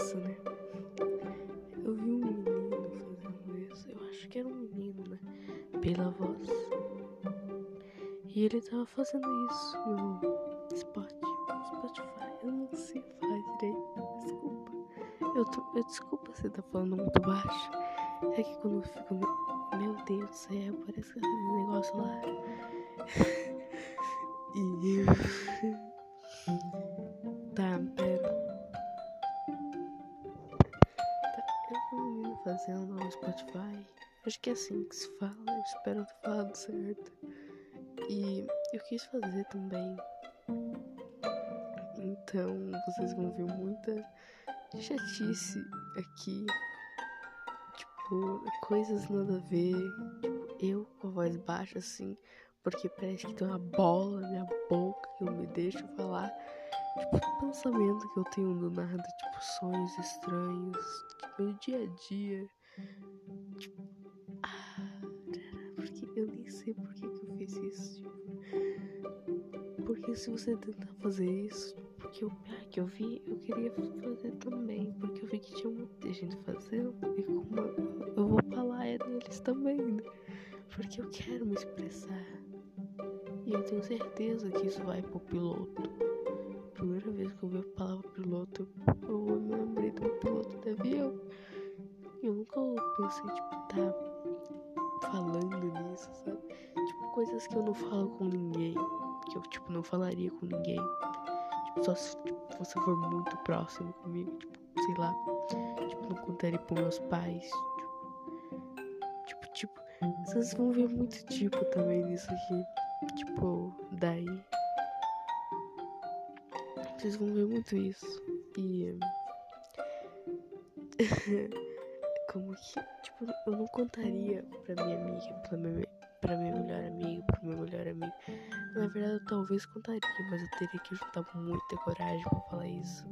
isso, né? Eu vi um menino fazendo isso, eu acho que era um menino, né? Pela voz. E ele tava fazendo isso no Spot, Spotify. Eu não sei falar direito, desculpa. Eu, tô, eu desculpa se tá falando muito baixo. É que quando eu fico. Meu Deus do céu, parece que negócio lá. e. fazendo no Spotify. Acho que é assim que se fala. Eu espero ter falado certo. E eu quis fazer também. Então vocês vão ver muita chatice aqui. Tipo, coisas nada a ver. Tipo, eu com a voz baixa assim. Porque parece que tem uma bola na minha boca que eu me deixo falar. Tipo, pensamento que eu tenho do nada. Tipo, sonhos estranhos. Meu dia a dia. Ah, porque eu nem sei por que, eu fiz isso. Tipo, porque se você tentar fazer isso, porque eu, ah, que eu vi, eu queria fazer também. Porque eu vi que tinha muita gente fazendo. E como eu, eu vou falar é neles também, né? Porque eu quero me expressar. E eu tenho certeza que isso vai pro piloto. Primeira vez que eu vi a palavra piloto, eu me lembrei do piloto de avião. Eu nunca pensei, tipo, tá falando nisso, sabe? Tipo, coisas que eu não falo com ninguém. Que eu, tipo, não falaria com ninguém. Tipo, só se tipo, você for muito próximo comigo, tipo, sei lá. Tipo, não contaria pros meus pais. Tipo, tipo, tipo, vocês vão ver muito tipo também nisso aqui. Tipo, daí. Vocês vão ver muito isso. E. Como que. Tipo, eu não contaria pra minha amiga, pra minha, pra minha melhor amiga, pro meu melhor amigo. Na verdade, eu talvez contaria, mas eu teria que juntar muita coragem pra falar isso.